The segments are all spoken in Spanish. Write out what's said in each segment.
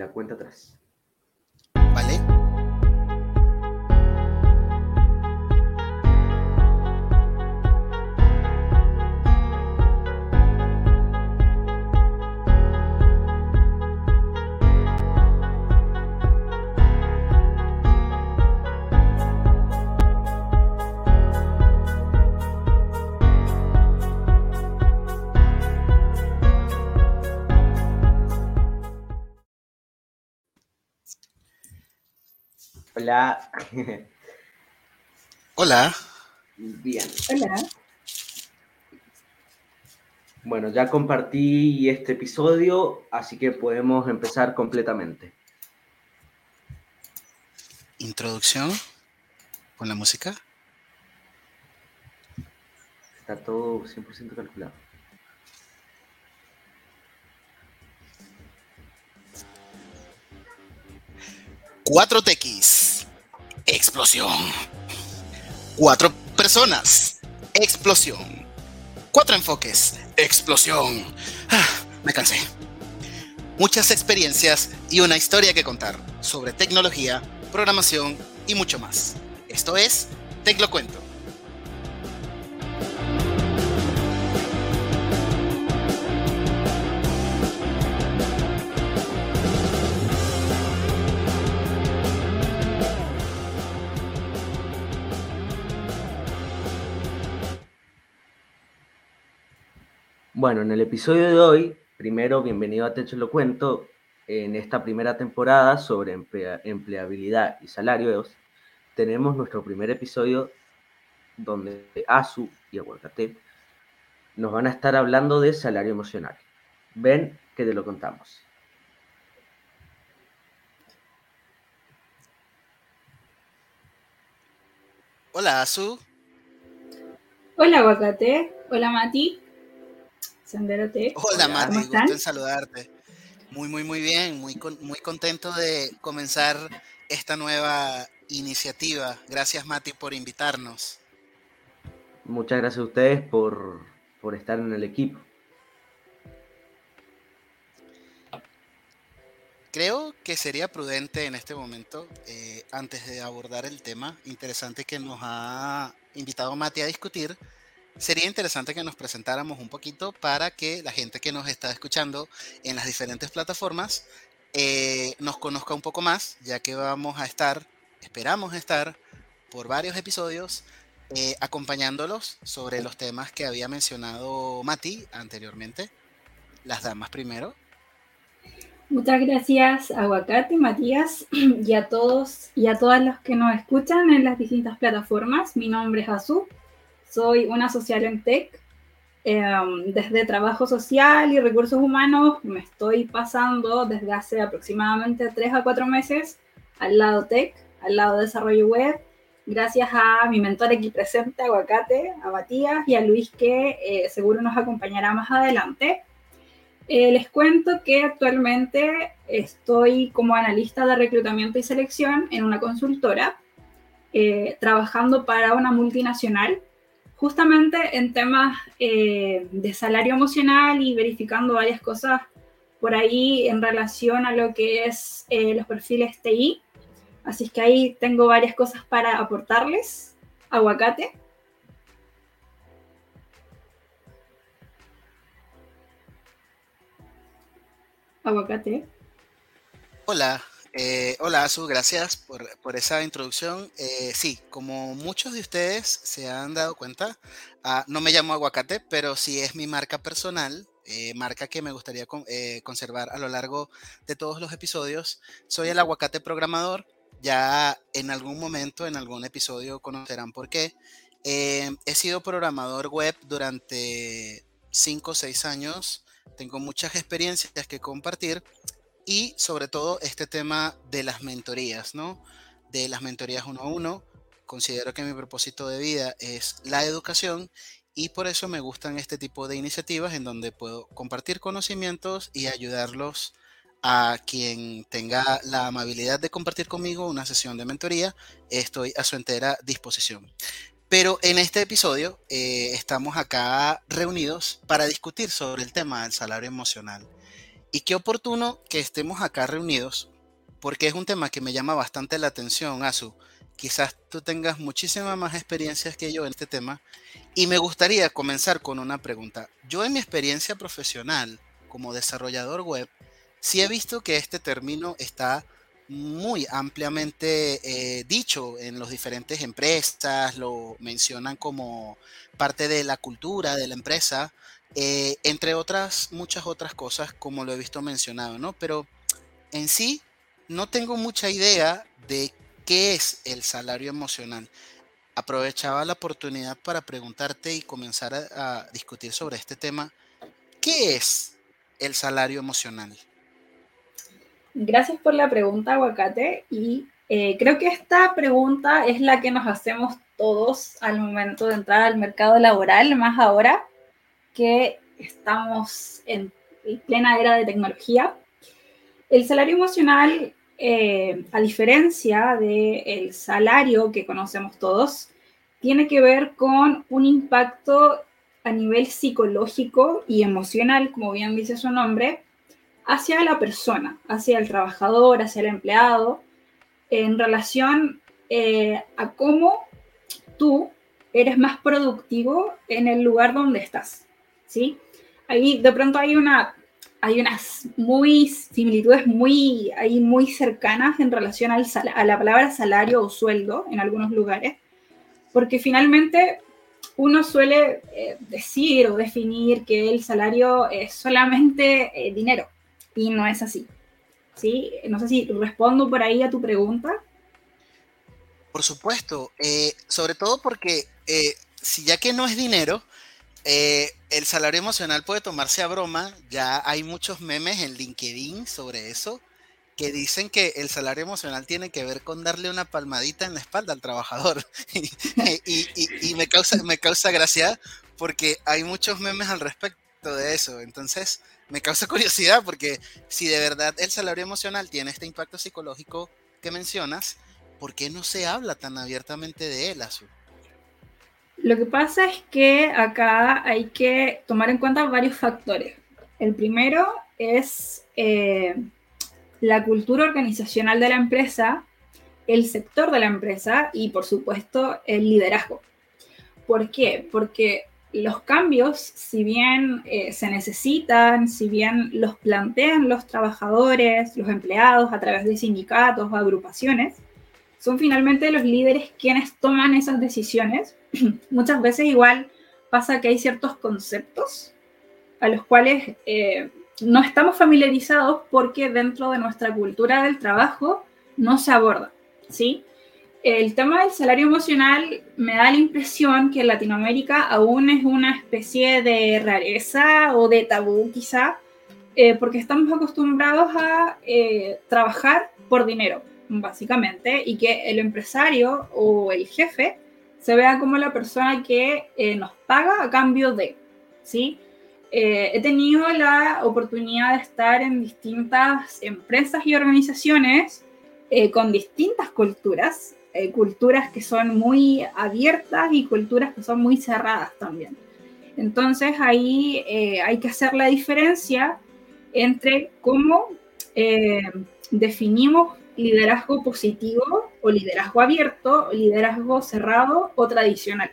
la cuenta atrás. Hola. Hola. Bien. Hola. Bueno, ya compartí este episodio, así que podemos empezar completamente. Introducción con la música. Está todo 100% calculado. Cuatro TX. Explosión. Cuatro personas. Explosión. Cuatro enfoques. Explosión. Ah, me cansé. Muchas experiencias y una historia que contar sobre tecnología, programación y mucho más. Esto es Teclo Cuento. Bueno, en el episodio de hoy, primero, bienvenido a Techo Lo Cuento. En esta primera temporada sobre emplea- empleabilidad y salarios, tenemos nuestro primer episodio donde ASU y Aguacate nos van a estar hablando de salario emocional. Ven que te lo contamos. Hola, Azu. Hola, Aguacate. Hola, Mati. Hola, Hola. Mati. ¿Cómo Gusto en saludarte. Muy, muy, muy bien. Muy, con- muy contento de comenzar esta nueva iniciativa. Gracias, Mati, por invitarnos. Muchas gracias a ustedes por, por estar en el equipo. Creo que sería prudente en este momento, eh, antes de abordar el tema interesante que nos ha invitado Mati a discutir, sería interesante que nos presentáramos un poquito para que la gente que nos está escuchando en las diferentes plataformas eh, nos conozca un poco más, ya que vamos a estar, esperamos estar por varios episodios eh, acompañándolos sobre los temas que había mencionado Mati anteriormente. Las damas primero. Muchas gracias, Aguacate, Matías, y a todos y a todas los que nos escuchan en las distintas plataformas. Mi nombre es Azú. Soy una social en tech. Em, desde trabajo social y recursos humanos me estoy pasando desde hace aproximadamente 3 a 4 meses al lado tech, al lado desarrollo web, gracias a mi mentor aquí presente, Aguacate, a Matías y a Luis que eh, seguro nos acompañará más adelante. Eh, les cuento que actualmente estoy como analista de reclutamiento y selección en una consultora, eh, trabajando para una multinacional, justamente en temas eh, de salario emocional y verificando varias cosas por ahí en relación a lo que es eh, los perfiles TI. Así que ahí tengo varias cosas para aportarles. Aguacate. Aguacate. Hola, eh, hola Azu, gracias por, esa introducción. Eh, sí, como muchos de ustedes se han dado cuenta, ah, no me llamo Aguacate, pero sí es mi marca personal, eh, marca que me gustaría con- conservar a lo largo de todos los episodios. Soy el Aguacate Programador, ya en algún momento, en algún episodio conocerán por qué. Eh, he sido programador web durante 5 o 6 años, tengo muchas experiencias que compartir y sobre todo este tema de las mentorías, ¿no? De las mentorías uno a uno. Considero que mi propósito de vida es la educación y por eso me gustan este tipo de iniciativas en donde puedo compartir conocimientos y ayudarlos a quien tenga la amabilidad de compartir conmigo una sesión de mentoría. Estoy a su entera disposición. Pero en este episodio eh, estamos acá reunidos para discutir sobre el tema del salario emocional. Y qué oportuno que estemos acá reunidos, porque es un tema que me llama bastante la atención, Azu. Quizás tú tengas muchísimas más experiencias que yo en este tema. Y me gustaría comenzar con una pregunta. Yo en mi experiencia profesional como desarrollador web, sí he visto que este término está muy ampliamente eh, dicho en las diferentes empresas, lo mencionan como parte de la cultura de la empresa, eh, entre otras, muchas otras cosas como lo he visto mencionado, ¿no? Pero en sí no tengo mucha idea de qué es el salario emocional. Aprovechaba la oportunidad para preguntarte y comenzar a, discutir sobre este tema. ¿Qué es el salario emocional? Gracias por la pregunta, Aguacate. Y eh, creo que esta pregunta es la que nos hacemos todos al momento de entrar al mercado laboral, más ahora que estamos en plena era de tecnología. El salario emocional, eh, a diferencia del salario que conocemos todos, tiene que ver con un impacto a nivel psicológico y emocional, como bien dice su nombre, hacia la persona, hacia el trabajador, hacia el empleado, en relación eh, a cómo tú eres más productivo en el lugar donde estás, ¿sí? Ahí de pronto hay una hay unas muy similitudes muy, ahí muy cercanas en relación al a la palabra salario o sueldo en algunos lugares, porque finalmente uno suele eh, decir o definir que el salario es solamente eh, dinero, y no es así. ¿Sí? No sé si respondo por ahí a tu pregunta. Por supuesto, eh, sobre todo porque si ya que no es dinero, eh, el salario emocional puede tomarse a broma, ya hay muchos memes en LinkedIn sobre eso, que dicen que el salario emocional tiene que ver con darle una palmadita en la espalda al trabajador. y, me, causa, me causa gracia porque hay muchos memes al respecto de eso. Entonces, me causa curiosidad porque si de verdad el salario emocional tiene este impacto psicológico que mencionas, ¿por qué no se habla tan abiertamente de él, Azul? Lo que pasa es que acá hay que tomar en cuenta varios factores. El primero es eh, la cultura organizacional de la empresa, el sector de la empresa y, por supuesto, el liderazgo. ¿Por qué? Porque los cambios, si bien eh, se necesitan, si bien los plantean los trabajadores, los empleados a través de sindicatos o agrupaciones, son finalmente los líderes quienes toman esas decisiones. Muchas veces igual pasa que hay ciertos conceptos a los cuales eh, no estamos familiarizados porque dentro de nuestra cultura del trabajo no se aborda, ¿sí? El tema del salario emocional me da la impresión que en Latinoamérica aún es una especie de rareza o de tabú quizá, eh, porque estamos acostumbrados a eh, trabajar por dinero, básicamente, y que el empresario o el jefe se vea como la persona que eh, nos paga a cambio de, ¿sí? he tenido la oportunidad de estar en distintas empresas y organizaciones con distintas culturas eh, culturas que son muy abiertas y culturas que son muy cerradas también. Entonces ahí eh, hay que hacer la diferencia entre cómo eh, definimos liderazgo positivo o liderazgo abierto, liderazgo cerrado o tradicional.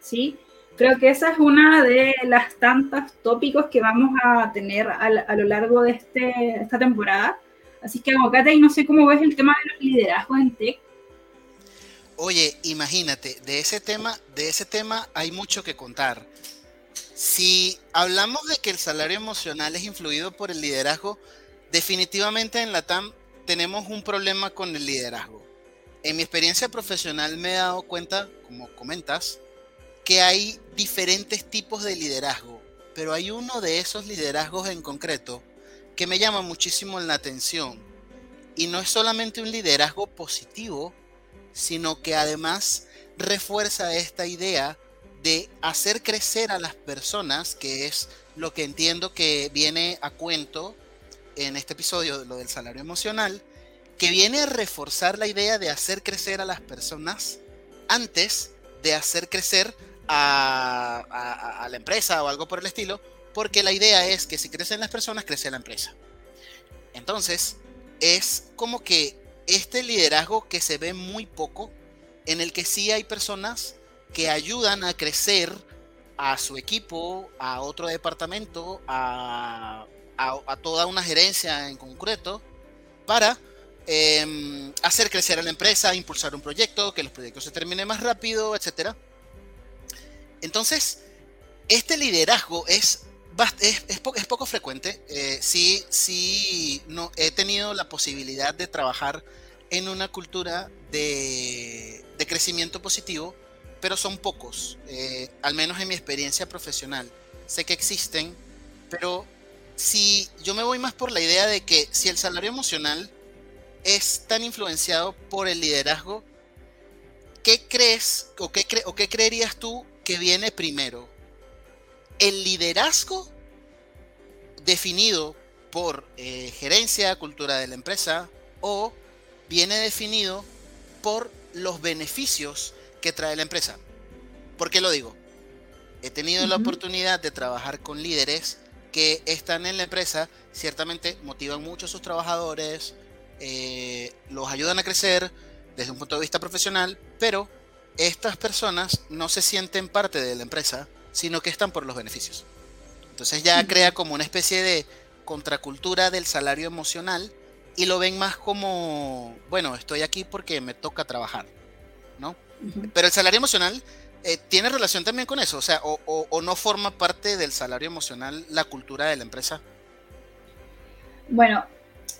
¿sí? Creo que esa es una de las tantas tópicos que vamos a tener a, lo largo de este, esta temporada. Así que, y no sé cómo ves el tema de los liderazgos en tech, Oye, imagínate, de ese tema, de ese tema hay mucho que contar. Si hablamos de que el salario emocional es influido por el liderazgo, definitivamente en la TAM tenemos un problema con el liderazgo. En mi experiencia profesional me he dado cuenta, como comentas, que hay diferentes tipos de liderazgo, pero hay uno de esos liderazgos en concreto que me llama muchísimo la atención. Y no es solamente un liderazgo positivo, sino que además refuerza esta idea de hacer crecer a las personas, que es lo que entiendo que viene a cuento en este episodio, lo del salario emocional, que viene a reforzar la idea de hacer crecer a las personas antes de hacer crecer a, la empresa o algo por el estilo, porque la idea es que si crecen las personas, crece la empresa. Entonces, es como que este liderazgo que se ve muy poco, en el que sí hay personas que ayudan a crecer a su equipo, a otro departamento, a, toda una gerencia en concreto, para em, hacer crecer a la empresa, impulsar un proyecto, que los proyectos se terminen más rápido, etc. Entonces, este liderazgo es, es, poco, frecuente. Eh, sí, sí, no, he tenido la posibilidad de trabajar en una cultura de, crecimiento positivo, pero son pocos, eh, al menos en mi experiencia profesional. Sé que existen, pero si yo me voy más por la idea de que si el salario emocional es tan influenciado por el liderazgo, ¿qué crees o qué, o qué creerías tú que viene primero? ¿El liderazgo definido por eh, gerencia, cultura de la empresa o viene definido por los beneficios que trae la empresa. ¿Por qué lo digo? He tenido la oportunidad de trabajar con líderes que están en la empresa, ciertamente motivan mucho a sus trabajadores, eh, los ayudan a crecer desde un punto de vista profesional, pero estas personas no se sienten parte de la empresa, sino que están por los beneficios. Entonces ya crea como una especie de contracultura del salario emocional y lo ven más como, bueno, estoy aquí porque me toca trabajar, ¿no? Pero el salario emocional eh, tiene relación también con eso, o sea, o, no forma parte del salario emocional la cultura de la empresa. Bueno,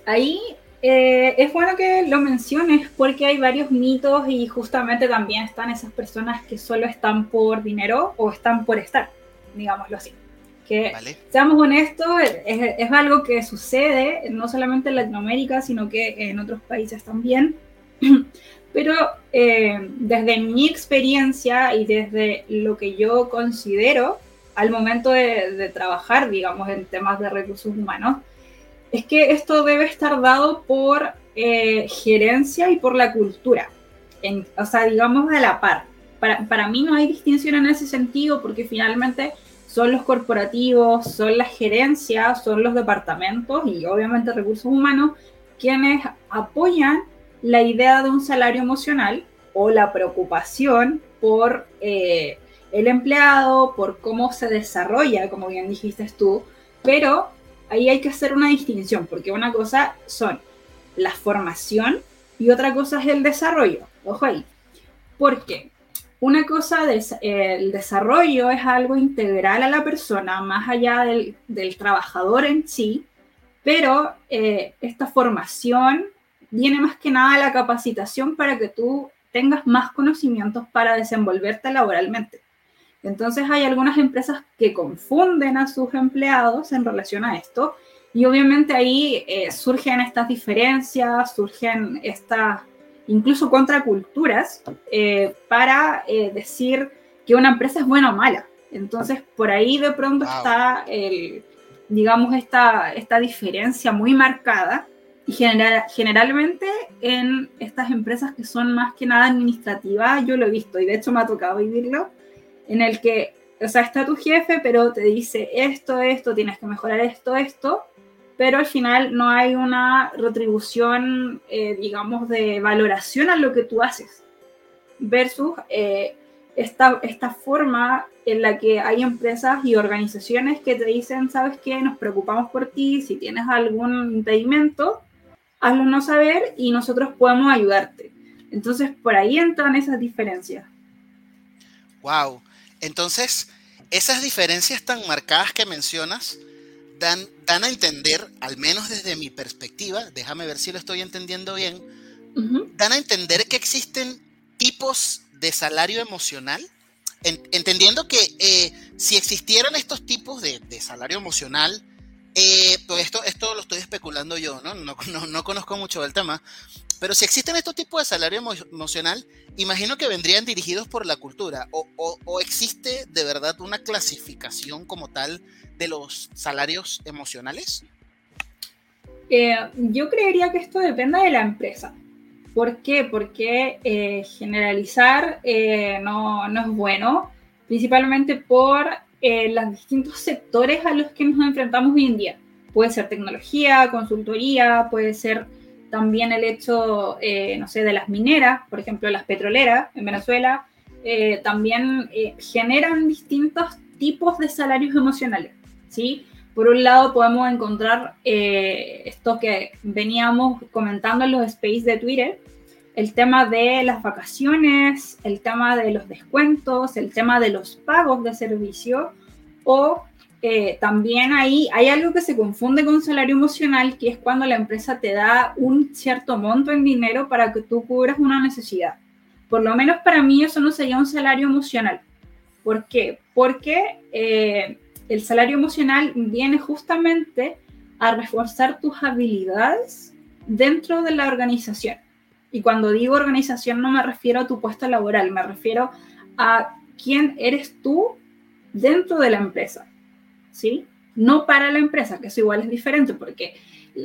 ahí eh, es bueno que lo menciones porque hay varios mitos y justamente también están esas personas que solo están por dinero o están por estar, digámoslo así que seamos honestos, es, algo que sucede no solamente en Latinoamérica, sino que en otros países también. Pero eh, desde mi experiencia y desde lo que yo considero al momento de, trabajar, digamos, en temas de recursos humanos, es que esto debe estar dado por eh, gerencia y por la cultura. o sea, digamos a la par. Para, para mí no hay distinción en ese sentido porque finalmente son los corporativos, son las gerencias, son los departamentos y obviamente recursos humanos quienes apoyan la idea de un salario emocional o la preocupación por eh, el empleado, por cómo se desarrolla, como bien dijiste tú, pero ahí hay que hacer una distinción, porque una cosa son la formación y otra cosa es el desarrollo. Ojo ahí. ¿Por qué? Una cosa, es el desarrollo es algo integral a la persona, más allá del, trabajador en sí, pero eh, esta formación viene más que nada la capacitación para que tú tengas más conocimientos para desenvolverte laboralmente. Entonces hay algunas empresas que confunden a sus empleados en relación a esto y obviamente ahí eh, surgen estas diferencias, surgen estas incluso contra culturas, eh, para eh, decir que una empresa es buena o mala. Entonces, por ahí de pronto está, el, digamos, esta, esta diferencia muy marcada. Y general, generalmente en estas empresas que son más que nada administrativas, yo lo he visto y de hecho me ha tocado vivirlo, en el que, o sea, está tu jefe, pero te dice esto, esto, tienes que mejorar esto, esto, pero al final no hay una retribución, eh, digamos, de valoración a lo que tú haces, versus eh, esta, esta forma en la que hay empresas y organizaciones que te dicen, sabes qué, nos preocupamos por ti, si tienes algún impedimento, hazlo no saber y nosotros podemos ayudarte. Entonces, por ahí entran esas diferencias. Wow. Entonces, esas diferencias tan marcadas que mencionas, dan, a entender, al menos desde mi perspectiva, déjame ver si lo estoy entendiendo bien, dan a entender que existen tipos de salario emocional, entendiendo que eh, si existieran estos tipos de, salario emocional, eh, pues esto, esto lo estoy especulando yo, ¿no? No, no conozco mucho del tema, pero si existen estos tipos de salario emocional, imagino que vendrían dirigidos por la cultura, o, o existe de verdad una clasificación como tal de los salarios emocionales? Eh, yo creería que esto depende de la empresa. ¿Por qué? Porque eh, generalizar eh, no, no, es bueno, principalmente por eh, los distintos sectores a los que nos enfrentamos hoy en día. Puede ser tecnología, consultoría, puede ser también el hecho, eh, no sé, de las mineras, por ejemplo, las petroleras en Venezuela, eh, también generan distintos tipos de salarios emocionales, ¿sí? Por un lado podemos encontrar esto que veníamos comentando en los space de Twitter, el tema de las vacaciones, el tema de los descuentos, el tema de los pagos de servicio o eh, también ahí hay algo que se confunde con salario emocional, que es cuando la empresa te da un cierto monto en dinero para que tú cubras una necesidad. Por lo menos para mí eso no sería un salario emocional. ¿Por qué? Porque eh, el salario emocional viene justamente a reforzar tus habilidades dentro de la organización. Y cuando digo organización no me refiero a tu puesto laboral, me refiero a quién eres tú dentro de la empresa, ¿sí? No para la empresa, que eso igual es diferente, porque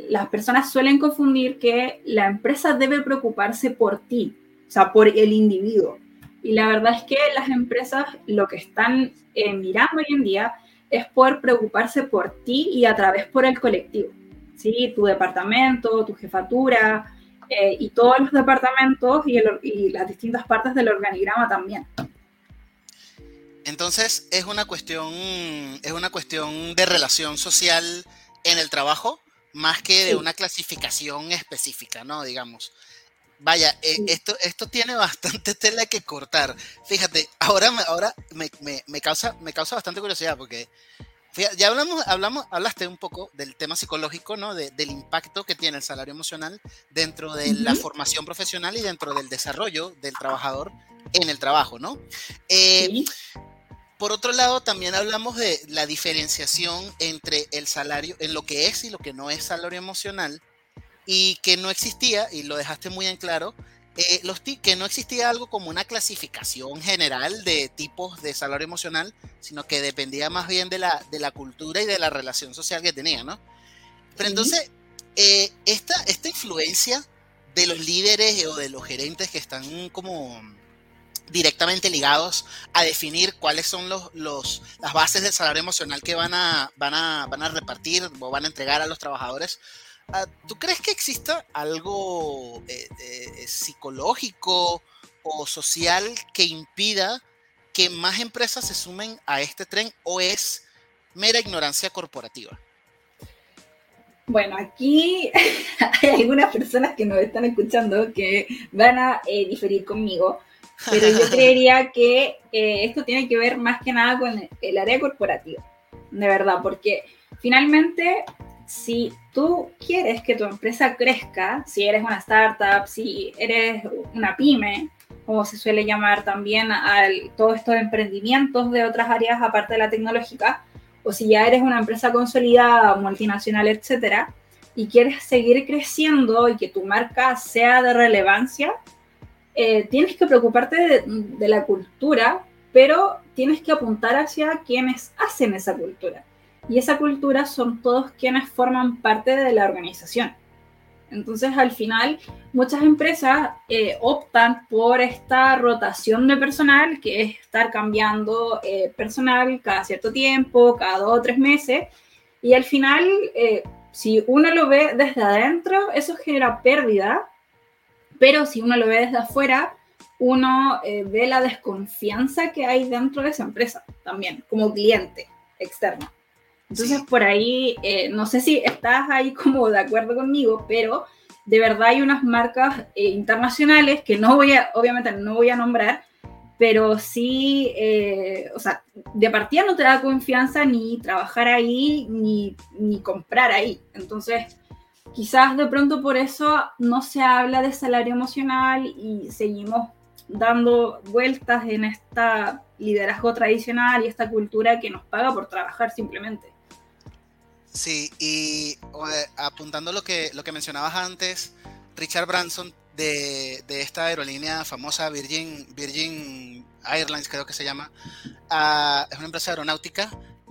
las personas suelen confundir que la empresa debe preocuparse por ti, o sea, por el individuo. Y la verdad es que las empresas lo que están eh, mirando hoy en día es por preocuparse por ti y a través por el colectivo, ¿sí? Tu departamento, tu jefatura, eh, y todos los departamentos y, las distintas partes del organigrama también. Entonces, es una cuestión, es una cuestión de relación social en el trabajo, más que de una clasificación específica, ¿no? Digamos. Vaya, eh, esto, esto tiene bastante tela que cortar. Fíjate, ahora, ahora me, me, me, causa, me causa bastante curiosidad porque ya hablamos, hablamos, hablaste un poco del tema psicológico, ¿no? del impacto que tiene el salario emocional dentro de la formación profesional y dentro del desarrollo del trabajador en el trabajo, ¿no? Eh, por otro lado, también hablamos de la diferenciación entre el salario, en lo que es y lo que no es salario emocional, y que no existía, y lo dejaste muy en claro, eh, los que no existía algo como una clasificación general de tipos de salario emocional, sino que dependía más bien de la, de la cultura y de la relación social que tenía, ¿no? Pero entonces, eh, esta, esta influencia de los líderes o de los gerentes que están como directamente ligados a definir cuáles son los, los, las bases del salario emocional que van a, van, a, van a repartir o van a entregar a los trabajadores, ¿Tú crees que exista algo eh, eh, psicológico o social que impida que más empresas se sumen a este tren o es mera ignorancia corporativa? Bueno, aquí hay algunas personas que nos están escuchando que van a eh, diferir conmigo, pero yo creería que esto tiene que ver más que nada con el área corporativa, de verdad, porque finalmente si tú quieres que tu empresa crezca, si eres una startup, si eres una pyme, como se suele llamar también a todos estos emprendimientos de otras áreas aparte de la tecnológica, o si ya eres una empresa consolidada, multinacional, etcétera, y quieres seguir creciendo y que tu marca sea de relevancia, eh, tienes que preocuparte de la cultura, pero tienes que apuntar hacia quienes hacen esa cultura y esa cultura son todos quienes forman parte de la organización. Entonces, al final, muchas empresas eh, optan por esta rotación de personal, que es estar cambiando eh, personal cada cierto tiempo, cada dos o tres meses, y al final, eh, si uno lo ve desde adentro, eso genera pérdida, pero si uno lo ve desde afuera, uno ve la desconfianza que hay dentro de esa empresa también, como cliente externo. Entonces, por ahí, eh, no sé si estás ahí como de acuerdo conmigo, pero de verdad hay unas marcas eh, internacionales que no voy a, obviamente no voy a nombrar, pero sí, eh, o sea, de partida no te da confianza ni trabajar ahí, ni, ni comprar ahí. Entonces, quizás de pronto por eso no se habla de salario emocional y seguimos dando vueltas en esta liderazgo tradicional y esta cultura que nos paga por trabajar simplemente. Sí, y apuntando lo que, lo que mencionabas antes, Richard Branson de, esta aerolínea famosa Virgin, Virgin Airlines, creo que se llama, ah, es una empresa aeronáutica,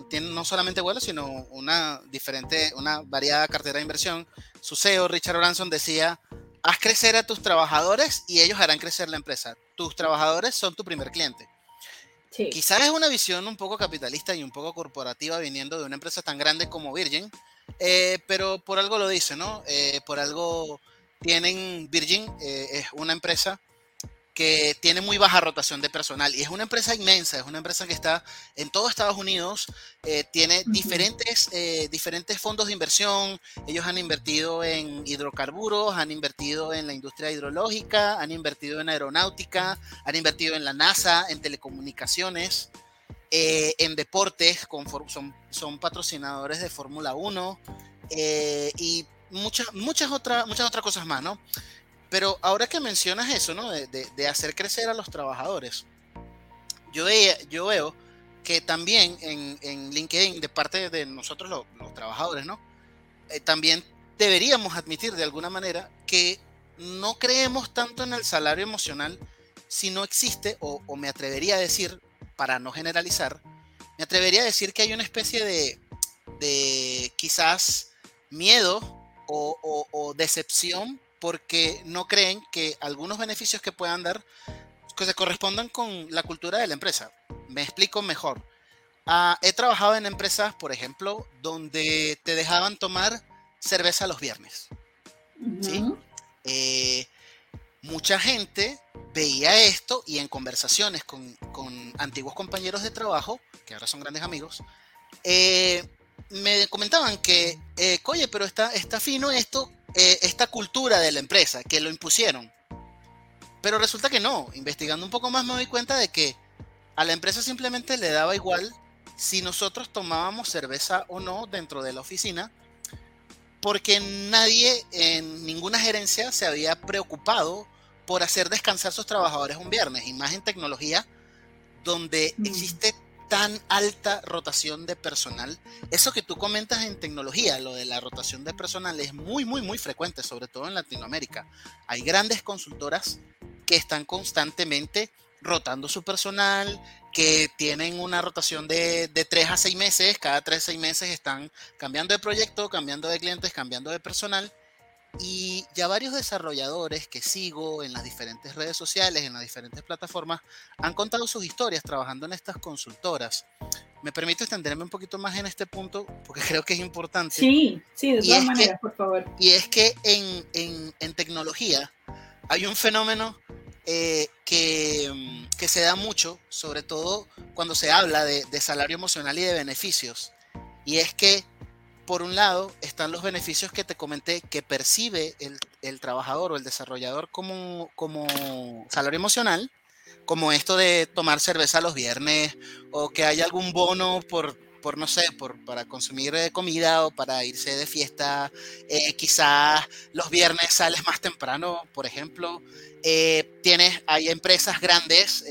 tiene no solamente vuelos, sino una diferente, una variada cartera de inversión. Su CEO, Richard Branson, decía, haz crecer a tus trabajadores y ellos harán crecer la empresa. Tus trabajadores son tu primer cliente. Quizás es una visión un poco capitalista y un poco corporativa viniendo de una empresa tan grande como Virgin, eh, pero por algo lo dice, ¿no? Eh, por algo tienen Virgin, eh, es una empresa que tiene muy baja rotación de personal. Y es una empresa inmensa, es una empresa que está en todo Estados Unidos, eh, tiene diferentes, eh, diferentes fondos de inversión, ellos han invertido en hidrocarburos, han invertido en la industria hidrológica, han invertido en aeronáutica, han invertido en la NASA, en telecomunicaciones, eh, en deportes, con, son, son patrocinadores de Fórmula 1 y muchas, muchas, otras muchas otras cosas más, ¿no? Pero ahora que mencionas eso, ¿no? De, hacer crecer a los trabajadores, yo, veo que también en, LinkedIn, de parte de nosotros los, trabajadores, ¿no? Eh, también deberíamos admitir de alguna manera que no creemos tanto en el salario emocional si no existe, o, me atrevería a decir, para no generalizar, me atrevería a decir que hay una especie de, de quizás miedo o decepción porque no creen que algunos beneficios que puedan dar que se correspondan con la cultura de la empresa. Me explico mejor. Ah, he trabajado en empresas, por ejemplo, donde te dejaban tomar cerveza los viernes. Eh, mucha gente veía esto y en conversaciones con, antiguos compañeros de trabajo, que ahora son grandes amigos, eh, me comentaban que, eh, oye, pero está, está fino esto eh, esta cultura de la empresa, que lo impusieron. Pero resulta que no, investigando un poco más me doy cuenta de que a la empresa simplemente le daba igual si nosotros tomábamos cerveza o no dentro de la oficina, porque nadie en ninguna gerencia se había preocupado por hacer descansar a sus trabajadores un viernes, y más en tecnología, donde mm. existe tan alta rotación de personal. Eso que tú comentas en tecnología, lo de la rotación de personal, es muy, muy, muy frecuente, sobre todo en Latinoamérica. Hay grandes consultoras que están constantemente rotando su personal, que tienen una rotación de, de 3 a 6 meses, cada 3 a 6 meses están cambiando de proyecto, cambiando de clientes, cambiando de personal y ya varios desarrolladores que sigo en las diferentes redes sociales, en las diferentes plataformas, han contado sus historias trabajando en estas consultoras. Me permito extenderme un poquito más en este punto porque creo que es importante. Sí, sí, de todas maneras, por favor. Y es que en, en, en tecnología hay un fenómeno eh, que, mm, que, se da mucho, sobre todo cuando se habla de, de salario emocional y de beneficios. Y es que por un lado están los beneficios que te comenté que percibe el, trabajador o el desarrollador como, como salario emocional, como esto de tomar cerveza los viernes o que haya algún bono por, por no sé, por, para consumir eh, comida o para irse de fiesta. Eh, quizás los viernes sales más temprano, por ejemplo. Eh, tienes, hay empresas grandes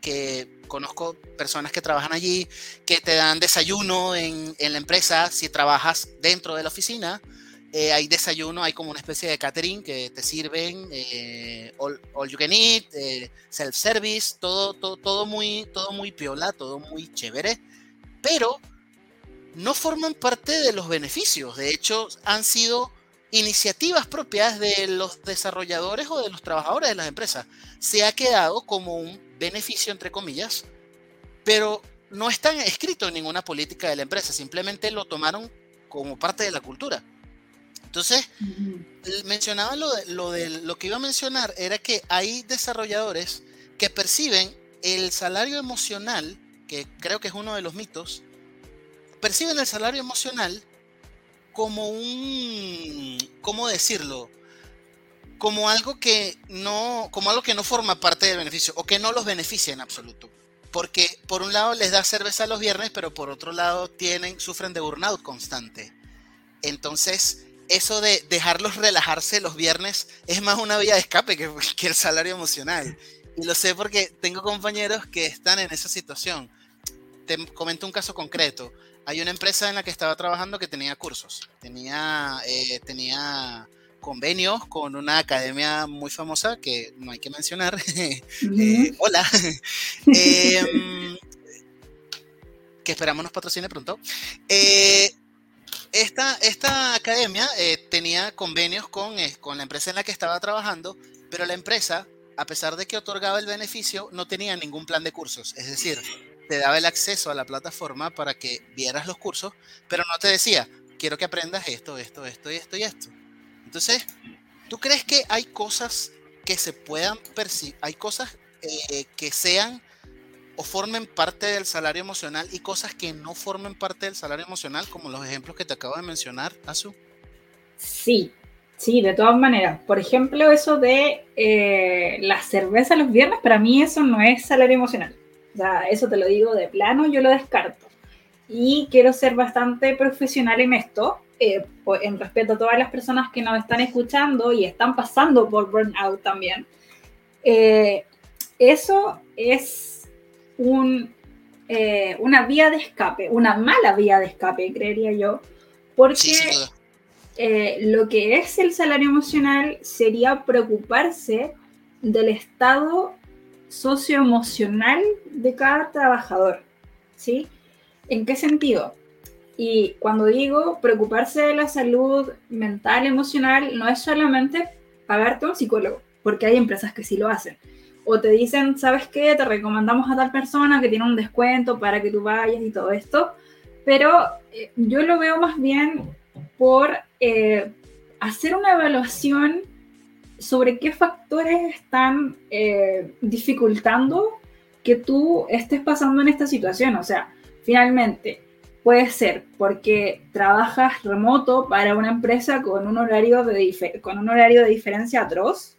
que conozco personas que trabajan allí, que te dan desayuno en, en la empresa si trabajas dentro de la oficina. Eh, hay desayuno, hay como una especie de catering que te sirven, eh, all, you can eat, eh, self-service, todo, todo, todo, muy, todo muy piola, todo muy chévere, pero no forman parte de los beneficios. De hecho, han sido iniciativas propias de los desarrolladores o de los trabajadores de las empresas. Se ha quedado como un beneficio, entre comillas, pero no está escrito en ninguna política de la empresa, simplemente lo tomaron como parte de la cultura. Entonces, mencionaba lo, de, lo, de, lo que iba a mencionar, era que hay desarrolladores que perciben el salario emocional, que creo que es uno de los mitos, perciben el salario emocional como un, ¿cómo decirlo? Como algo que no, como algo que no forma parte del beneficio o que no los beneficia en absoluto. Porque por un lado les da cerveza los viernes, pero por otro lado tienen, sufren de burnout constante. Entonces, eso de dejarlos relajarse los viernes es más una vía de escape que, el salario emocional. Y lo sé porque tengo compañeros que están en esa situación. Te comento un caso concreto. Hay una empresa en la que estaba trabajando que tenía cursos. Tenía, eh, tenía convenios con una academia muy famosa que no hay que mencionar. Eh, hola. Em, que esperamos nos patrocine pronto. Eh, esta, esta, academia eh, tenía convenios con, con la empresa en la que estaba trabajando, pero la empresa a pesar de que otorgaba el beneficio, no tenía ningún plan de cursos. Es decir, te daba el acceso a la plataforma para que vieras los cursos, pero no te decía, quiero que aprendas esto, esto, esto y esto y esto. Entonces, ¿tú crees que hay cosas que se puedan percibir, hay cosas eh, que sean o formen parte del salario emocional y cosas que no formen parte del salario emocional, como los ejemplos que te acabo de mencionar, Azu? Sí, sí, de todas maneras. Por ejemplo, eso de eh, la cerveza los viernes, para mí eso no es salario emocional. O sea, eso te lo digo de plano, yo lo descarto. Y quiero ser bastante profesional en esto, eh, en respeto a todas las personas que nos están escuchando y están pasando por burnout también. Eh, eso es un, eh, una vía de escape, una mala vía de escape, creería yo, porque eh, lo que es el salario emocional sería preocuparse del estado socioemocional de cada trabajador, ¿sí? ¿En qué sentido? Y cuando digo preocuparse de la salud mental, emocional, no es solamente pagarte un psicólogo, porque hay empresas que sí lo hacen o te dicen, ¿sabes qué? Te recomendamos a tal persona que tiene un descuento para que tú vayas y todo esto. Pero eh, yo lo veo más bien por eh, hacer una evaluación sobre qué factores están eh, dificultando que tú estés pasando en esta situación. O sea, finalmente, puede ser porque trabajas remoto para una empresa con un horario de, con un horario de diferencia atroz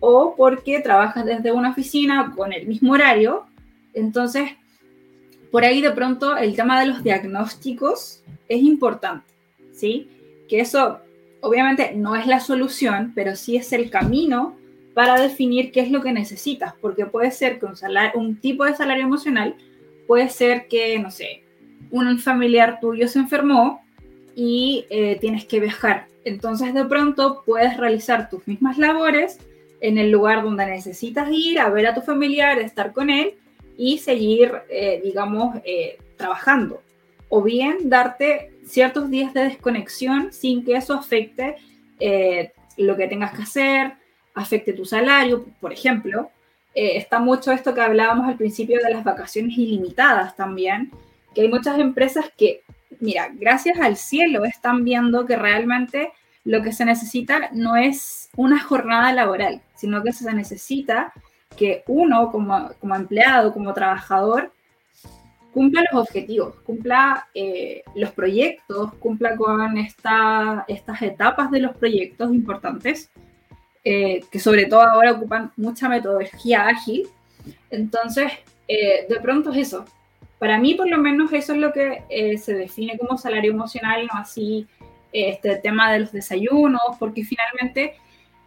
o porque trabajas desde una oficina con el mismo horario. Entonces, por ahí de pronto el tema de los diagnósticos es importante, ¿sí? Que eso obviamente no es la solución, pero sí es el camino para definir qué es lo que necesitas, porque puede ser que un, un tipo de salario emocional puede ser que, no sé, un familiar tuyo se enfermó y eh, tienes que viajar. Entonces de pronto puedes realizar tus mismas labores, en el lugar donde necesitas ir a ver a tu familiar, estar con él y seguir, eh, digamos, eh, trabajando. O bien darte ciertos días de desconexión sin que eso afecte lo que tengas que hacer, afecte tu salario, por ejemplo. está mucho esto que hablábamos al principio de las vacaciones ilimitadas también, que hay muchas empresas que, mira, gracias al cielo están viendo que realmente lo que se necesita no es una jornada laboral, sino que se necesita que uno como, como empleado, como trabajador, cumpla los objetivos, cumpla eh, los proyectos, cumpla con esta, estas etapas de los proyectos importantes, eh, que sobre todo ahora ocupan mucha metodología ágil. Entonces, eh, de pronto es eso. Para mí, por lo menos, eso es lo que se define como salario emocional, no así este tema de los desayunos, porque finalmente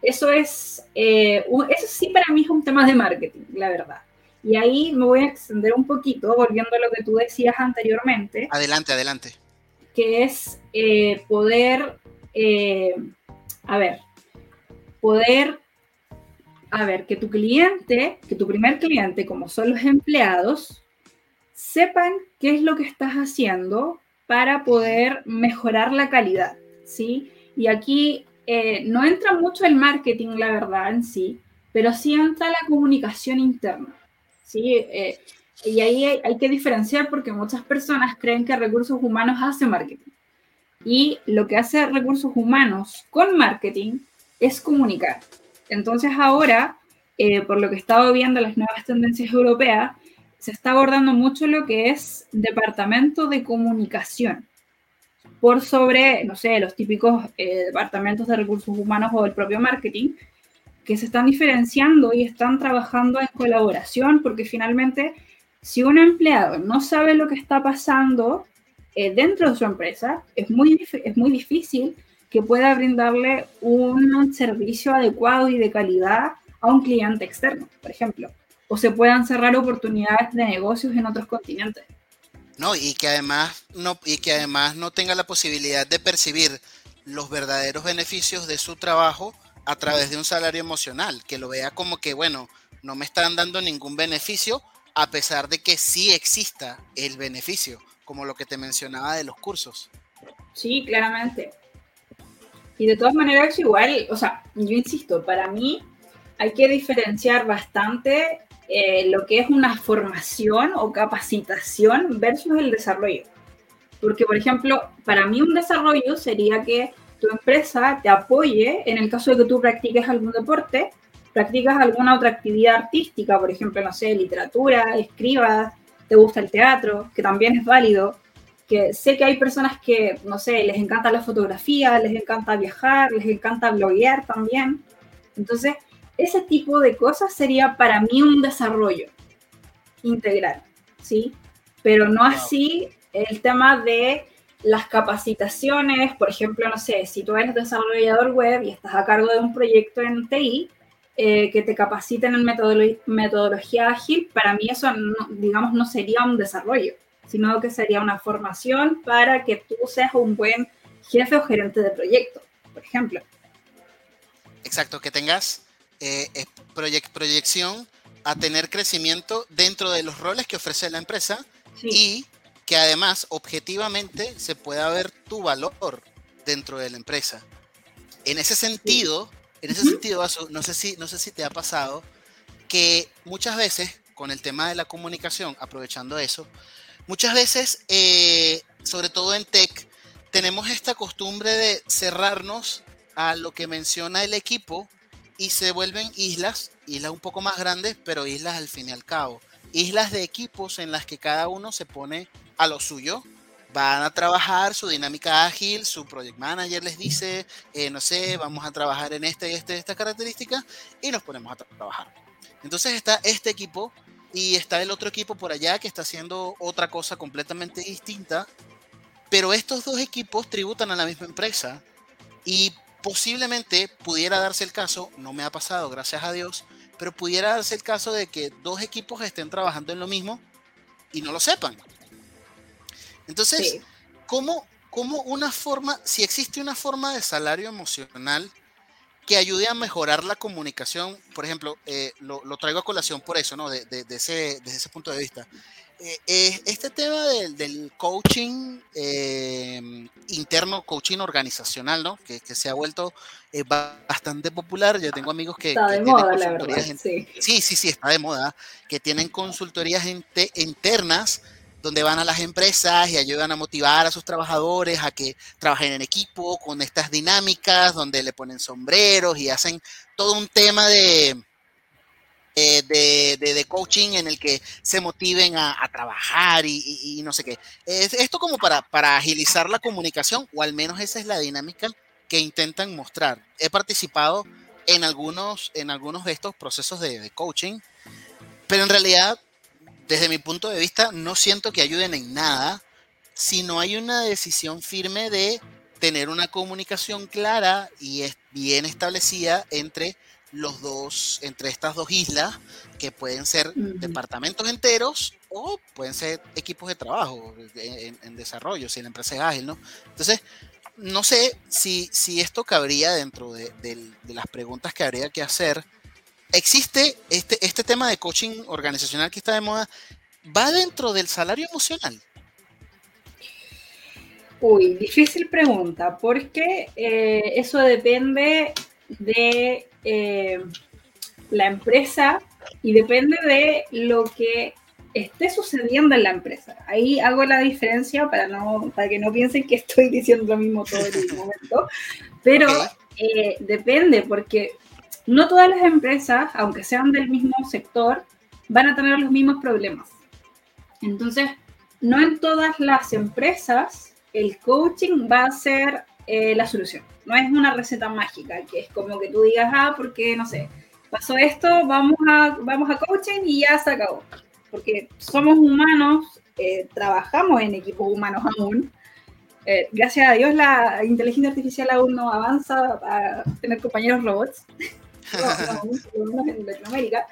eso es, eh, eso sí para mí es un tema de marketing, la verdad. Y ahí me voy a extender un poquito, volviendo a lo que tú decías anteriormente. Adelante, adelante. Que es eh, poder, eh, a ver, poder, a ver, que tu cliente, que tu primer cliente, como son los empleados, sepan qué es lo que estás haciendo para poder mejorar la calidad, ¿sí? Y aquí eh, no entra mucho el marketing, la verdad, en sí, pero sí entra la comunicación interna, ¿sí? Eh, y ahí hay, que diferenciar porque muchas personas creen que recursos humanos hace marketing. Y lo que hace recursos humanos con marketing es comunicar. Entonces ahora, eh, por lo que he estado viendo las nuevas tendencias europeas, se está abordando mucho lo que es departamento de comunicación, por sobre, no sé, los típicos eh, departamentos de recursos humanos o el propio marketing, que se están diferenciando y están trabajando en colaboración, porque finalmente, si un empleado no sabe lo que está pasando eh, dentro de su empresa, es muy, es muy difícil que pueda brindarle un servicio adecuado y de calidad a un cliente externo, por ejemplo o se puedan cerrar oportunidades de negocios en otros continentes. No, y que además no, y que además no tenga la posibilidad de percibir los verdaderos beneficios de su trabajo a través de un salario emocional, que lo vea como que, bueno, no me están dando ningún beneficio, a pesar de que sí exista el beneficio, como lo que te mencionaba de los cursos. Sí, claramente. Y de todas maneras, igual, o sea, yo insisto, para mí hay que diferenciar bastante eh, lo que es una formación o capacitación versus el desarrollo. Porque, por ejemplo, para mí un desarrollo sería que tu empresa te apoye en el caso de que tú practiques algún deporte, practicas alguna otra actividad artística, por ejemplo, no sé, literatura, escribas, te gusta el teatro, que también es válido, que sé que hay personas que, no sé, les encanta la fotografía, les encanta viajar, les encanta bloguear también. Entonces, ese tipo de cosas sería para mí un desarrollo integral, ¿sí? Pero no así el tema de las capacitaciones, por ejemplo, no sé, si tú eres desarrollador web y estás a cargo de un proyecto en TI, eh, que te capaciten en metodología ágil, para mí eso, digamos, no sería un desarrollo, sino que sería una formación para que tú seas un buen jefe o gerente de proyecto, por ejemplo. Exacto, que tengas eh, proyección a tener crecimiento dentro de los roles que ofrece la empresa y que además objetivamente se pueda ver tu valor dentro de la empresa. En ese sentido, en ese sentido, no sé, si, no sé si te ha pasado que muchas veces con el tema de la comunicación, aprovechando eso, muchas veces, eh, sobre todo en tech, tenemos esta costumbre de cerrarnos a lo que menciona el equipo y se vuelven islas, islas un poco más grandes, pero islas al fin y al cabo. Islas de equipos en las que cada uno se pone a lo suyo, van a trabajar su dinámica ágil, su project manager les dice, eh, no sé, vamos a trabajar en este y este, esta característica y nos ponemos a trabajar. Entonces está este equipo y está el otro equipo por allá que está haciendo otra cosa completamente distinta, pero estos dos equipos tributan a la misma empresa y posiblemente pudiera darse el caso, no me ha pasado, gracias a Dios, pero pudiera darse el caso de que dos equipos estén trabajando en lo mismo y no lo sepan. Entonces, ¿cómo, una forma, si existe una forma de salario emocional que ayude a mejorar la comunicación, por ejemplo, eh, lo, traigo a colación por eso, ¿no? De, ese, desde ese punto de vista. Eh, este tema del, coaching eh, interno, coaching organizacional, ¿no? Que, se ha vuelto bastante popular. Yo tengo amigos que, está de moda, la verdad, sí. sí. sí, está de moda, que tienen consultorías internas donde van a las empresas y ayudan a motivar a sus trabajadores a que trabajen en equipo con estas dinámicas, donde le ponen sombreros y hacen todo un tema de, de, de, coaching en el que se motiven a, trabajar y, no sé qué. Es, esto como para, para agilizar la comunicación, o al menos esa es la dinámica que intentan mostrar. He participado en algunos, en algunos de estos procesos de, de coaching, pero en realidad desde mi punto de vista, no siento que ayuden en nada si no hay una decisión firme de tener una comunicación clara y bien establecida entre los dos, entre estas dos islas, que pueden ser departamentos enteros o pueden ser equipos de trabajo en, desarrollo, si la empresa es ágil, ¿no? Entonces, no sé si, si esto cabría dentro de, de las preguntas que habría que hacer existe este, este tema de coaching organizacional que está de moda, ¿va dentro del salario emocional? Uy, difícil pregunta, porque eh, eso depende de eh, la empresa y depende de lo que esté sucediendo en la empresa. Ahí hago la diferencia para, no, para que no piensen que estoy diciendo lo mismo todo el momento, pero eh, depende, porque no todas las empresas, aunque sean del mismo sector, van a tener los mismos problemas. Entonces, no en todas las empresas el coaching va a ser eh, la solución. No es una receta mágica, que es como que tú digas, ah, porque, no sé, pasó esto, vamos a, vamos a coaching y ya se acabó. Porque somos humanos, eh, trabajamos en equipos humanos aún. Eh, gracias a Dios la inteligencia artificial aún no avanza a tener compañeros robots. no, en Latinoamérica,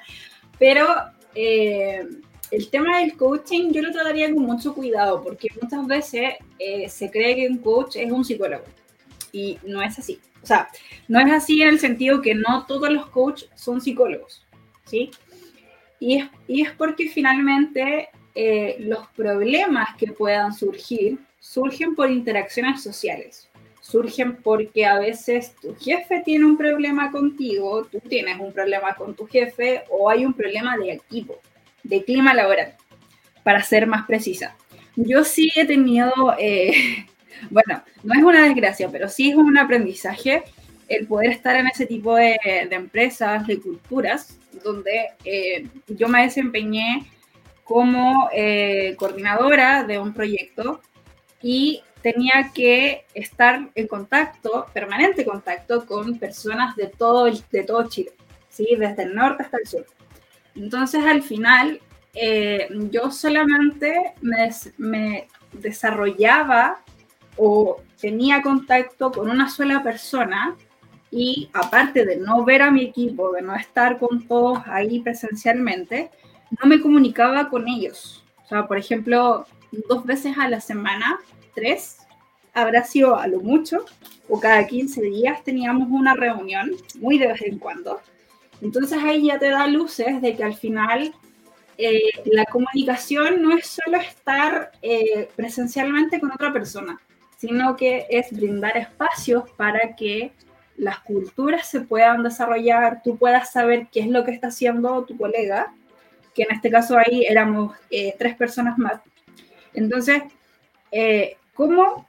pero eh, el tema del coaching yo lo trataría con mucho cuidado, porque muchas veces eh, se cree que un coach es un psicólogo, y no es así. O sea, no es así en el sentido que no todos los coaches son psicólogos, ¿sí? Y es, y es porque finalmente eh, los problemas que puedan surgir surgen por interacciones sociales surgen porque a veces tu jefe tiene un problema contigo, tú tienes un problema con tu jefe o hay un problema de equipo, de clima laboral, para ser más precisa. Yo sí he tenido, eh, bueno, no es una desgracia, pero sí es un aprendizaje el poder estar en ese tipo de, empresas, de culturas, donde eh, yo me desempeñé como eh, coordinadora de un proyecto y tenía que estar en contacto, permanente contacto con personas de todo, de todo Chile, ¿sí? desde el norte hasta el sur. Entonces al final eh, yo solamente me, me desarrollaba o tenía contacto con una sola persona y aparte de no ver a mi equipo, de no estar con todos ahí presencialmente, no me comunicaba con ellos. O sea, por ejemplo, dos veces a la semana, tres, habrá sido a lo mucho, o cada 15 días teníamos una reunión, muy de vez en cuando. Entonces ahí ya te da luces de que al final eh, la comunicación no es solo estar eh, presencialmente con otra persona, sino que es brindar espacios para que las culturas se puedan desarrollar, tú puedas saber qué es lo que está haciendo tu colega, que en este caso ahí éramos eh, tres personas más. Entonces, ¿cómo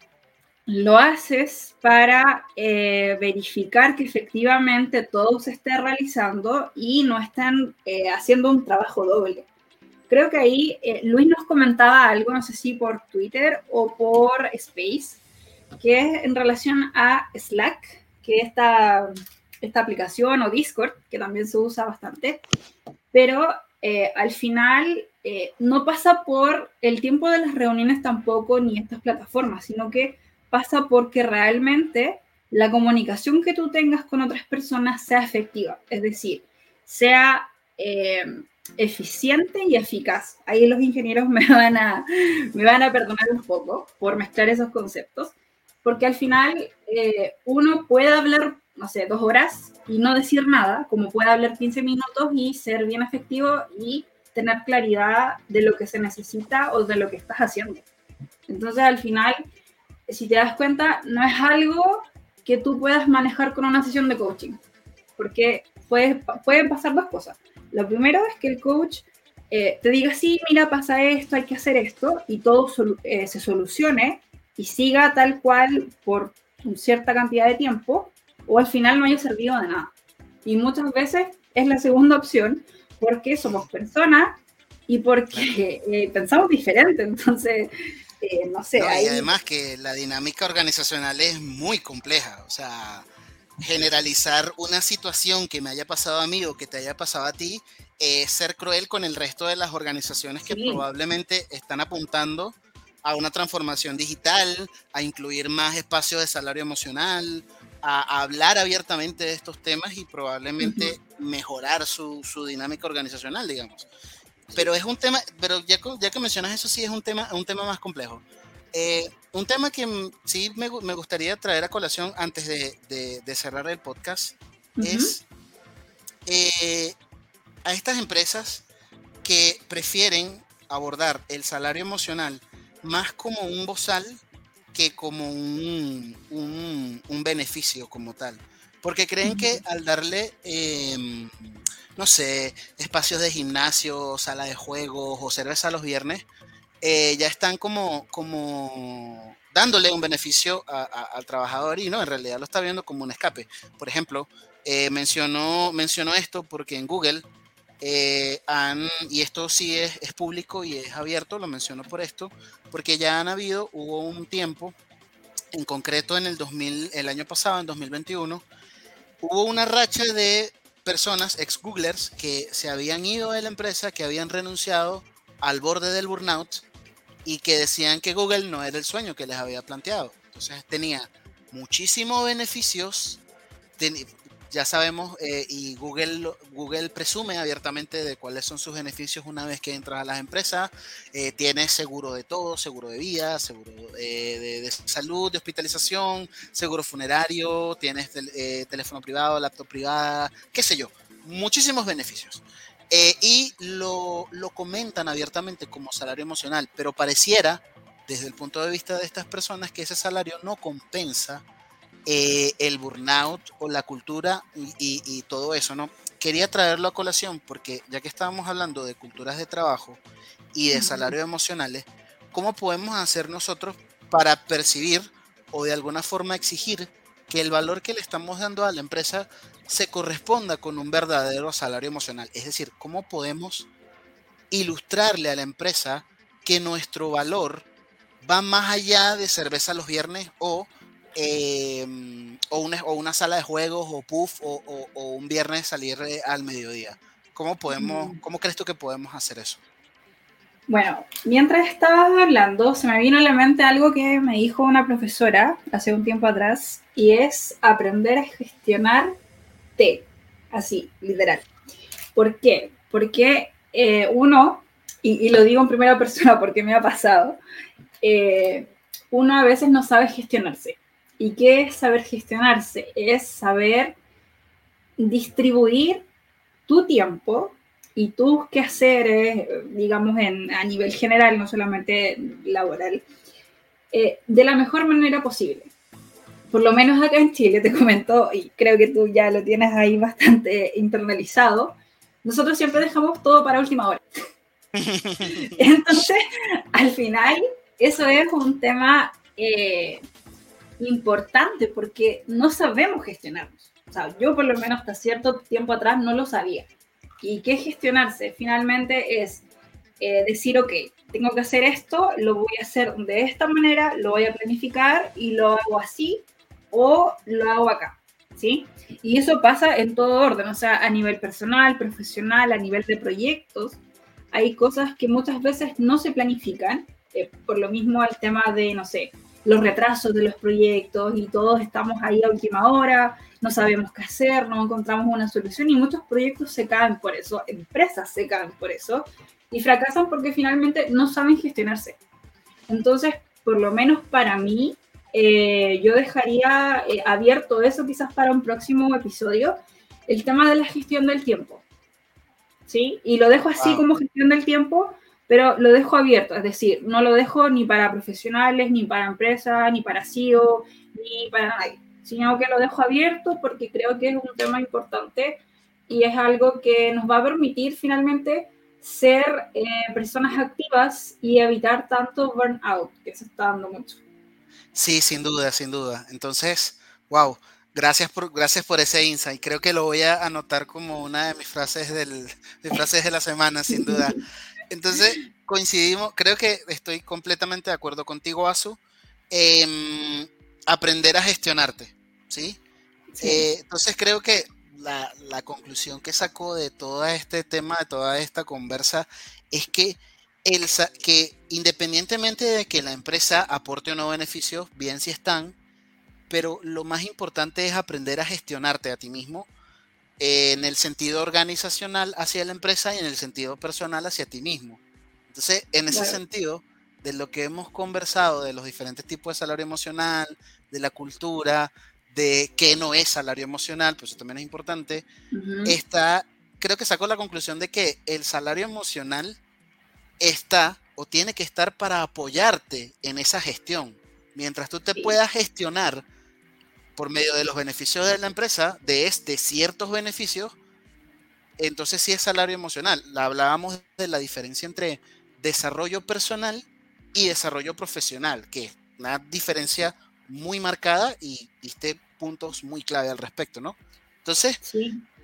lo haces para eh, verificar que efectivamente todo se esté realizando y no estén eh, haciendo un trabajo doble. Creo que ahí eh, Luis nos comentaba algo, no sé si por Twitter o por Space, que es en relación a Slack, que es esta, esta aplicación o Discord, que también se usa bastante, pero al final no pasa por el tiempo de las reuniones tampoco ni estas plataformas, sino que pasa porque realmente la comunicación que tú tengas con otras personas sea efectiva, es decir, sea eh, eficiente y eficaz. Ahí los ingenieros me van, a, me van a perdonar un poco por mezclar esos conceptos, porque al final eh, uno puede hablar, no sé, dos horas y no decir nada, como puede hablar 15 minutos y ser bien efectivo y tener claridad de lo que se necesita o de lo que estás haciendo. Entonces, al final, si te das cuenta, no es algo que tú puedas manejar con una sesión de coaching, porque puede, pueden pasar dos cosas. Lo primero es que el coach eh, te diga, sí, mira, pasa esto, hay que hacer esto, y todo eh, se solucione y siga tal cual por cierta cantidad de tiempo, o al final no haya servido de nada. Y muchas veces es la segunda opción, porque somos personas y porque eh, pensamos diferente. Entonces, eh, no sé. Y además que la dinámica organizacional es muy compleja, o sea, generalizar una situación que me haya pasado a mí o que te haya pasado a ti es ser cruel con el resto de las organizaciones que probablemente están apuntando a una transformación digital, a incluir más espacios de salario emocional, a, hablar abiertamente de estos temas y probablemente mejorar su, su, dinámica organizacional, digamos. Pero es un tema, pero ya, ya que mencionas eso, sí es un tema, un tema más complejo. Eh, un tema que sí me, me, gustaría traer a colación antes de, de, cerrar el podcast es eh, a estas empresas que prefieren abordar el salario emocional más como un bozal que como un, un, un beneficio como tal. Porque creen que al darle eh, no sé, espacios de gimnasio, sala de juegos o cerveza los viernes, eh, ya están como, como dándole un beneficio al trabajador y no, en realidad lo está viendo como un escape. Por ejemplo, eh, mencionó, mencionó esto porque en Google eh, y esto sí es, es, público y es abierto, lo menciono por esto, porque ya han habido, hubo un tiempo, en concreto en el 2000, el año pasado, en 2021, hubo una racha de personas, ex Googlers, que se habían ido de la empresa, que habían renunciado al borde del burnout y que decían que Google no era el sueño que les había planteado. Entonces tenía muchísimos beneficios, ya sabemos, eh, y Google, Google presume abiertamente de cuáles son sus beneficios una vez que entras a las empresas. Eh, tienes seguro de todo, seguro de vida, seguro eh, de, salud, de hospitalización, seguro funerario, tienes teléfono privado, laptop privada, qué sé yo, muchísimos beneficios. y lo, lo comentan abiertamente como salario emocional, pero pareciera, desde el punto de vista de estas personas, que ese salario no compensa eh, el burnout o la cultura y, todo eso, ¿no? Quería traerlo a colación porque ya que estábamos hablando de culturas de trabajo y de salarios emocionales, ¿cómo podemos hacer nosotros para percibir o de alguna forma exigir que el valor que le estamos dando a la empresa se corresponda con un verdadero salario emocional? Es decir, ¿cómo podemos ilustrarle a la empresa que nuestro valor va más allá de cerveza los viernes o, em, o, una, o, una, sala de juegos o puff o, un viernes salir eh, al mediodía. ¿Cómo, podemos, ¿Cómo crees tú que podemos hacer eso? Bueno, mientras estabas hablando, se me vino a la mente algo que me dijo una profesora hace un tiempo atrás, y es aprender a gestionar té, así, literal. ¿Por qué? Porque eh, uno, y, lo digo en primera persona porque me ha pasado, eh, uno a veces no sabe gestionarse. ¿Y qué es saber gestionarse? Es saber distribuir tu tiempo y tus quehaceres, digamos, en, a nivel general, no solamente laboral, eh, de la mejor manera posible. Por lo menos acá en Chile, te comento, y creo que tú ya lo tienes ahí bastante internalizado, nosotros siempre dejamos todo para última hora. Entonces, al final, eso es un tema eh, importante porque no sabemos gestionarnos. O sea, yo por lo menos hasta cierto tiempo atrás no lo sabía. ¿Y qué gestionarse? Finalmente es eh, decir, ok, tengo que hacer esto, lo voy a hacer de esta manera, lo voy a planificar y lo hago así o lo hago acá, ¿sí? Y eso pasa en todo orden, o sea, a nivel personal, profesional, a nivel de proyectos. Hay cosas que muchas veces no se planifican, eh, por lo mismo el tema de, no sé, los retrasos de los proyectos y todos estamos ahí a última hora, no sabemos qué hacer, no encontramos una solución y muchos proyectos se caen por eso, empresas se caen por eso y fracasan porque finalmente no saben gestionarse. Entonces, por lo menos para mí, eh, yo dejaría eh, abierto eso quizás para un próximo episodio, el tema de la gestión del tiempo. ¿Sí? Y lo dejo así como gestión del tiempo, pero lo dejo abierto, es decir, no lo dejo ni para profesionales, ni para empresas, ni para CEO, ni para nadie, sino que lo dejo abierto porque creo que es un tema importante y es algo que nos va a permitir finalmente ser eh, personas activas y evitar tanto burnout que se está dando mucho. Sí, sin duda, sin duda. Entonces, wow, gracias por, gracias por ese insight. Creo que lo voy a anotar como una de mis frases, del, de frases de la semana, sin duda. Entonces, coincidimos, creo que estoy completamente de acuerdo contigo, Azu. aprender a gestionarte, ¿sí? Eh, entonces, creo que la, la, conclusión que sacó de todo este tema, de toda esta conversa, es que el, que independientemente de que la empresa aporte o no beneficios, bien si están, pero lo más importante es aprender a gestionarte a ti mismo en el sentido organizacional hacia la empresa y en el sentido personal hacia ti mismo. Entonces, en ese sentido, de lo que hemos conversado, de los diferentes tipos de salario emocional, de la cultura, de qué no es salario emocional, pues eso también es importante, está, creo que sacó la conclusión de que el salario emocional está o tiene que estar para apoyarte en esa gestión. Mientras tú te puedas gestionar por medio de los beneficios de la empresa, de este ciertos beneficios, entonces sí es salario emocional. Hablábamos de la diferencia entre desarrollo personal y desarrollo profesional, que es una diferencia muy marcada y diste puntos muy clave al respecto, ¿no? Entonces,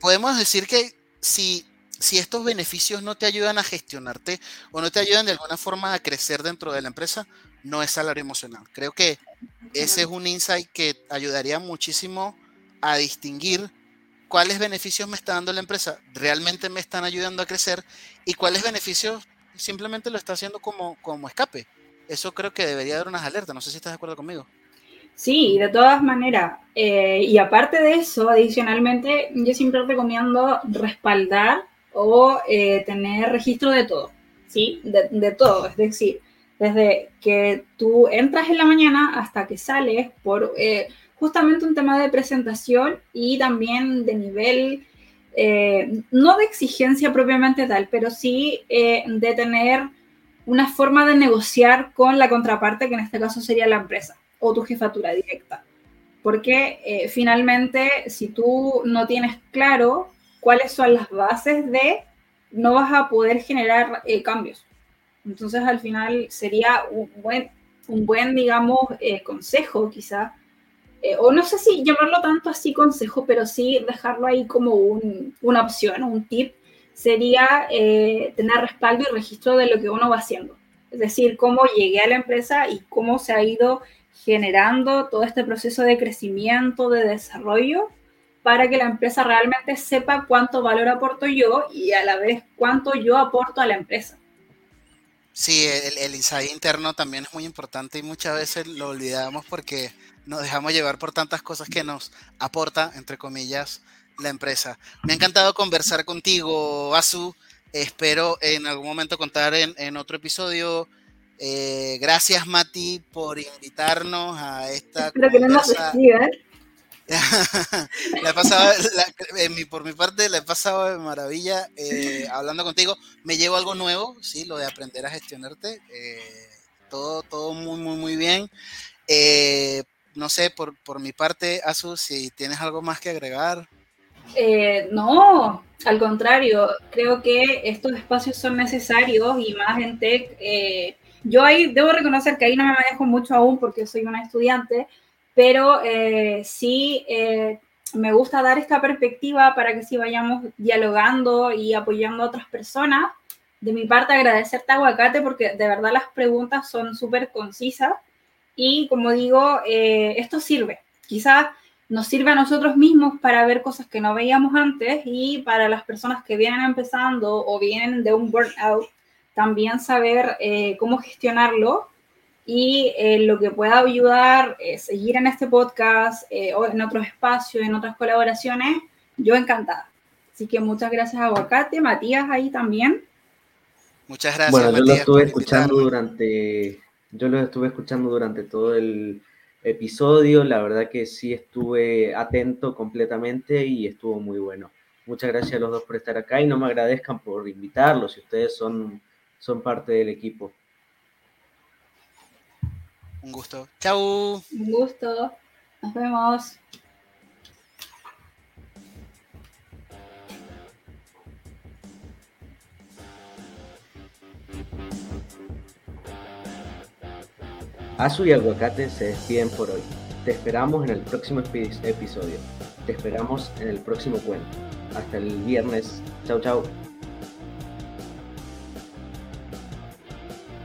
podemos decir que si si estos beneficios no te ayudan a gestionarte o no te ayudan de alguna forma a crecer dentro de la empresa, no es salario emocional. Creo que ese es un insight que ayudaría muchísimo a distinguir cuáles beneficios me está dando la empresa, realmente me están ayudando a crecer y cuáles beneficios simplemente lo está haciendo como, como escape. Eso creo que debería dar unas alertas. No sé si estás de acuerdo conmigo. Sí, de todas maneras. Eh, y aparte de eso, adicionalmente, yo siempre recomiendo respaldar o eh, tener registro de todo, ¿sí? De, todo, es decir, desde que tú entras en la mañana hasta que sales por eh, justamente un tema de presentación y también de nivel, eh, no de exigencia propiamente tal, pero sí de tener una forma de negociar con la contraparte, que en este caso sería la empresa o tu jefatura directa. porque eh, finalmente si tú no tienes claro cuáles son las bases de, no vas a poder generar eh, cambios. Entonces al final sería un buen, un buen digamos, eh, consejo quizá, o no sé si llamarlo tanto así consejo, pero sí dejarlo ahí como un, una opción, un tip, sería tener respaldo y registro de lo que uno va haciendo. Es decir, cómo llegué a la empresa y cómo se ha ido generando todo este proceso de crecimiento, de desarrollo, para que la empresa realmente sepa cuánto valor aporto yo y a la vez cuánto yo aporto a la empresa. Sí, el, el insight interno también es muy importante y muchas veces lo olvidamos porque nos dejamos llevar por tantas cosas que nos aporta, entre comillas, la empresa. Me ha encantado conversar contigo, Azu. Espero en algún momento contar en, en otro episodio eh, gracias, Mati, por invitarnos a esta. Espero que no nos he pasado, por mi parte, le he pasado de maravilla eh, hablando contigo. Me llevo algo nuevo, sí, lo de aprender a gestionarte. Eh, todo, todo muy, muy, muy bien. no sé, por, por mi parte, Azu, si tienes algo más que agregar. no, al contrario, creo que estos espacios son necesarios y más en tech yo ahí debo reconocer que ahí no me manejo mucho aún porque soy una estudiante, pero eh, sí eh, me gusta dar esta perspectiva para que sí vayamos dialogando y apoyando a otras personas. De mi parte, agradecerte Aguacate porque de verdad las preguntas son súper concisas y como digo, eh, esto sirve. Quizás nos sirve a nosotros mismos para ver cosas que no veíamos antes y para las personas que vienen empezando o vienen de un burnout también saber eh, cómo gestionarlo y eh, lo que pueda ayudar, es seguir en este podcast eh, o en otros espacios, en otras colaboraciones, yo encantada. Así que muchas gracias a Aguacate, Matías ahí también. Muchas gracias. Bueno, yo lo estuve escuchando durante, yo lo estuve escuchando durante todo el episodio, la verdad que sí estuve atento completamente y estuvo muy bueno. Muchas gracias a los dos por estar acá y no me agradezcan por invitarlos, si ustedes son son parte del equipo. Un gusto. Chau. Un gusto. Nos vemos. Azu y Aguacate se despiden por hoy. Te esperamos en el próximo episodio. Te esperamos en el próximo cuento. Hasta el viernes. Chau, chau.